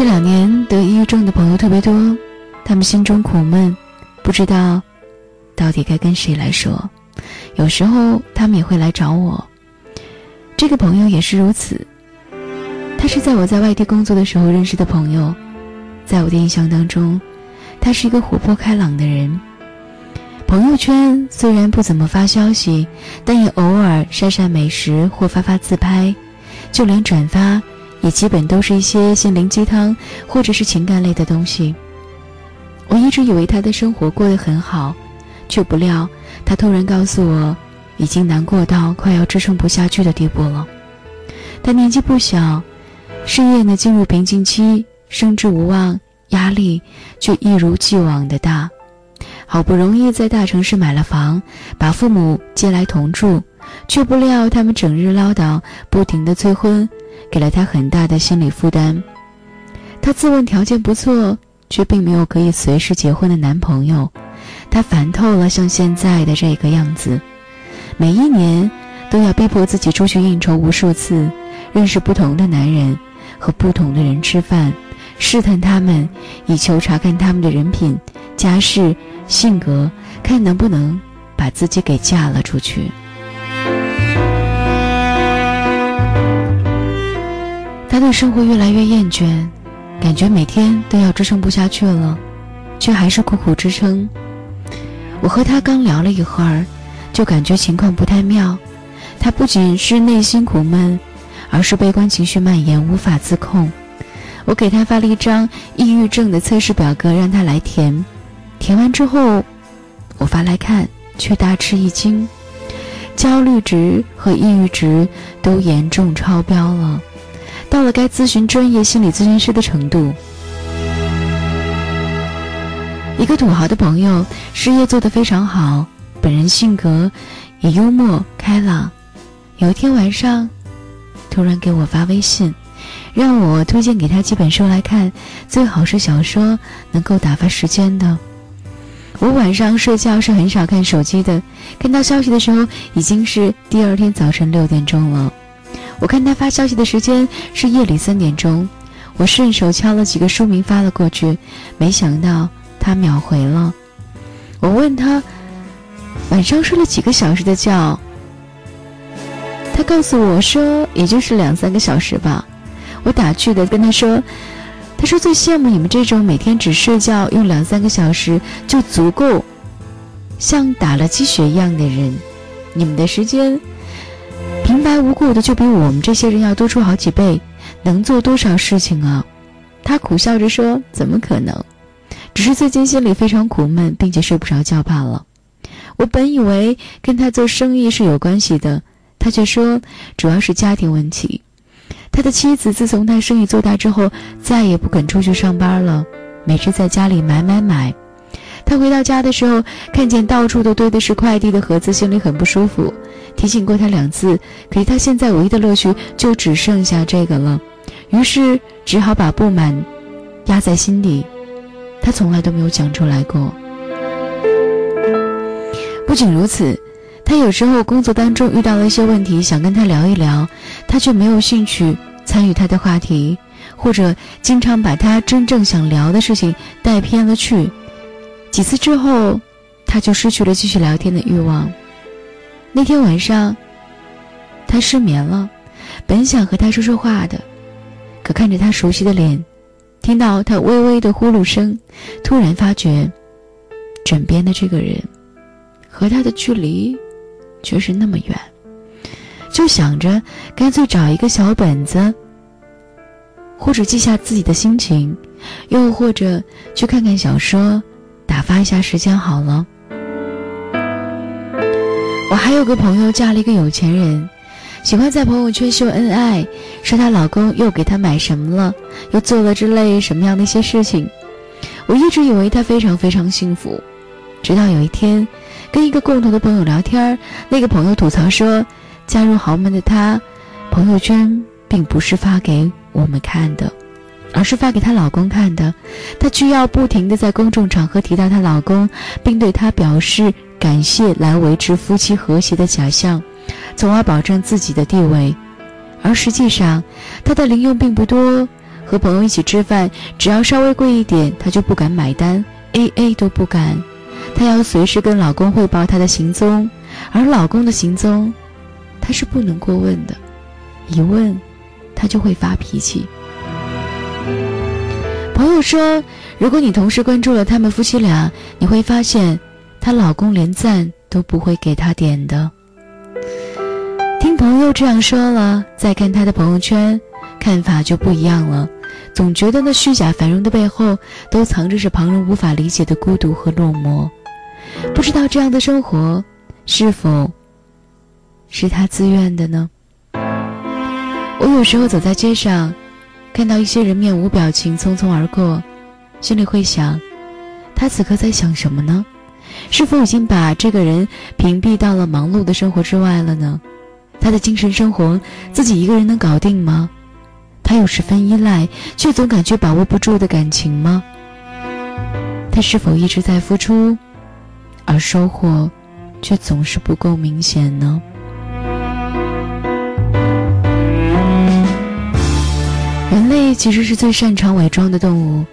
这两年得抑郁症的朋友特别多，他们心中苦闷，不知道到底该跟谁来说。有时候他们也会来找我。这个朋友也是如此，他是在我在外地工作的时候认识的朋友，在我的印象当中，他是一个活泼开朗的人。朋友圈虽然不怎么发消息，但也偶尔晒晒美食或发发自拍，就连转发也基本都是一些心灵鸡汤或者是情感类的东西。我一直以为他的生活过得很好，却不料他突然告诉我，已经难过到快要支撑不下去的地步了。他年纪不小，事业呢进入瓶颈期，升职无望，压力却一如既往的大。好不容易在大城市买了房，把父母接来同住，却不料他们整日唠叨，不停的催婚，给了他很大的心理负担。他自问条件不错，却并没有可以随时结婚的男朋友。他烦透了像现在的这个样子，每一年都要逼迫自己出去应酬无数次，认识不同的男人，和不同的人吃饭，试探他们，以求查看他们的人品、家世。性格，看能不能把自己给嫁了出去。他对生活越来越厌倦，感觉每天都要支撑不下去了，却还是苦苦支撑。我和他刚聊了一会儿，就感觉情况不太妙。他不仅是内心苦闷，而是悲观情绪蔓延，无法自控。我给他发了一张抑郁症的测试表格，让他来填。填完之后，我发来看，却大吃一惊，焦虑值和抑郁值都严重超标了，到了该咨询专业心理咨询师的程度。一个土豪的朋友，事业做得非常好，本人性格也幽默开朗。有一天晚上，突然给我发微信，让我推荐给他几本书来看，最好是小说，能够打发时间的。我晚上睡觉是很少看手机的，看到消息的时候已经是第二天早晨六点钟了。我看他发消息的时间是夜里三点钟，我顺手敲了几个书名发了过去，没想到他秒回了。我问他晚上睡了几个小时的觉，他告诉我说也就是两三个小时吧。我打趣的跟他说。他说：“最羡慕你们这种每天只睡觉用两三个小时就足够，像打了鸡血一样的人，你们的时间平白无故的就比我们这些人要多出好几倍，能做多少事情啊？”他苦笑着说：“怎么可能？只是最近心里非常苦闷，并且睡不着觉罢了。”我本以为跟他做生意是有关系的，他却说主要是家庭问题。他的妻子自从他生意做大之后，再也不肯出去上班了，每日在家里买买买。他回到家的时候，看见到处都堆的是快递的盒子，心里很不舒服。提醒过他两次，可是他现在唯一的乐趣就只剩下这个了，于是只好把不满压在心底。他从来都没有讲出来过。不仅如此。他有时候工作当中遇到了一些问题，想跟他聊一聊，他却没有兴趣参与他的话题，或者经常把他真正想聊的事情带偏了去。几次之后，他就失去了继续聊天的欲望。那天晚上，他失眠了，本想和他说说话的，可看着他熟悉的脸，听到他微微的呼噜声，突然发觉，枕边的这个人，和他的距离。却是那么远，就想着干脆找一个小本子，或者记下自己的心情，又或者去看看小说，打发一下时间好了。我还有个朋友嫁了一个有钱人，喜欢在朋友圈秀恩爱，说她老公又给她买什么了，又做了之类什么样的一些事情。我一直以为她非常非常幸福，直到有一天。跟一个共同的朋友聊天那个朋友吐槽说，嫁入豪门的她，朋友圈并不是发给我们看的，而是发给她老公看的。她需要不停的在公众场合提到她老公，并对他表示感谢，来维持夫妻和谐的假象，从而保证自己的地位。而实际上，她的零用并不多，和朋友一起吃饭，只要稍微贵一点，她就不敢买单，A A 都不敢。她要随时跟老公汇报她的行踪，而老公的行踪，她是不能过问的，一问，她就会发脾气。朋友说，如果你同时关注了他们夫妻俩，你会发现，她老公连赞都不会给她点的。听朋友这样说了，再看他的朋友圈，看法就不一样了。总觉得那虚假繁荣的背后，都藏着是旁人无法理解的孤独和落寞。不知道这样的生活，是否是他自愿的呢？我有时候走在街上，看到一些人面无表情匆匆而过，心里会想，他此刻在想什么呢？是否已经把这个人屏蔽到了忙碌的生活之外了呢？他的精神生活自己一个人能搞定吗？他有十分依赖却总感觉把握不住的感情吗？他是否一直在付出，而收获却总是不够明显呢？人类其实是最擅长伪装的动物。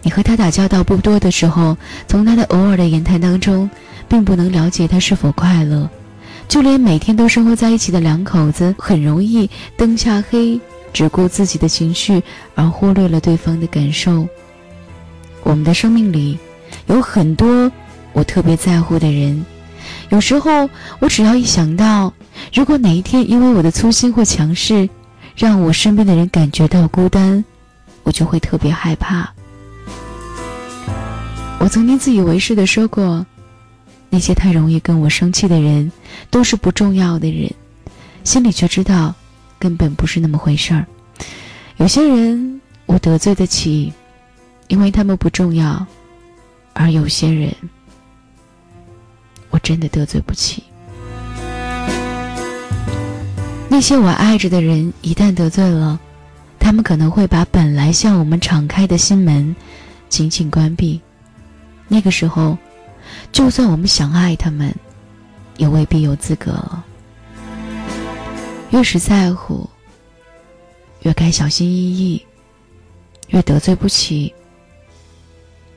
你和他打交道不多的时候，从他的偶尔的言谈当中，并不能了解他是否快乐。就连每天都生活在一起的两口子，很容易灯下黑，只顾自己的情绪，而忽略了对方的感受。我们的生命里有很多我特别在乎的人，有时候我只要一想到，如果哪一天因为我的粗心或强势，让我身边的人感觉到孤单，我就会特别害怕。我曾经自以为是的说过。那些太容易跟我生气的人，都是不重要的人，心里却知道，根本不是那么回事儿。有些人我得罪得起，因为他们不重要；而有些人，我真的得罪不起。那些我爱着的人，一旦得罪了，他们可能会把本来向我们敞开的心门紧紧关闭。那个时候。就算我们想爱他们，也未必有资格了。越是在乎，越该小心翼翼；越得罪不起，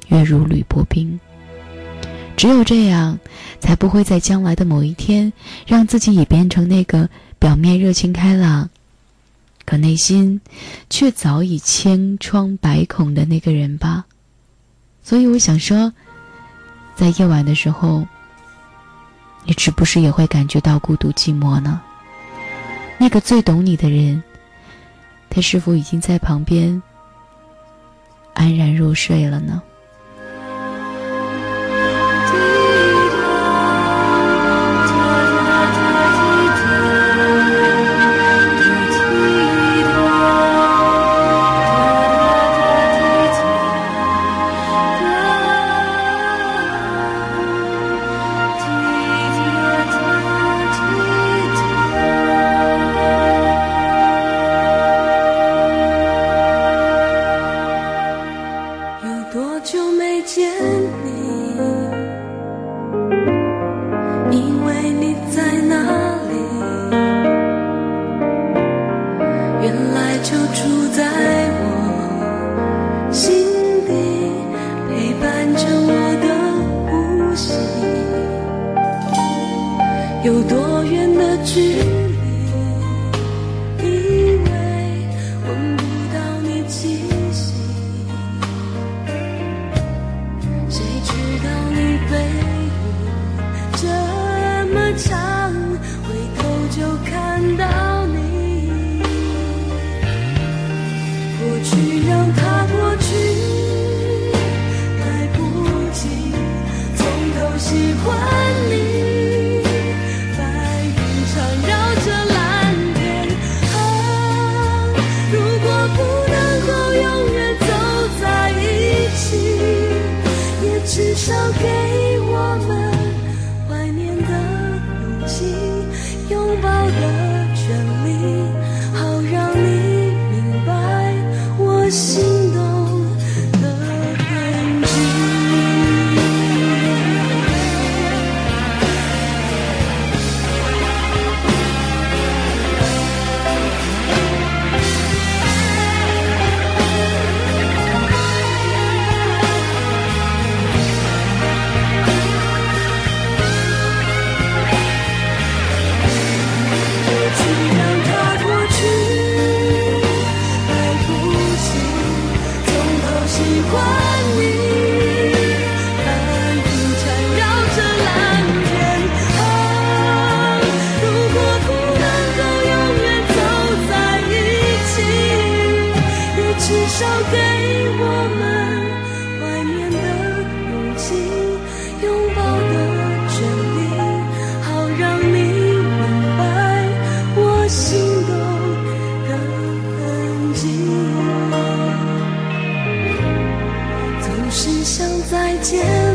越如履薄冰。只有这样，才不会在将来的某一天，让自己也变成那个表面热情开朗，可内心却早已千疮百孔的那个人吧。所以，我想说。在夜晚的时候，你是不是也会感觉到孤独寂寞呢？那个最懂你的人，他是否已经在旁边安然入睡了呢？想再见。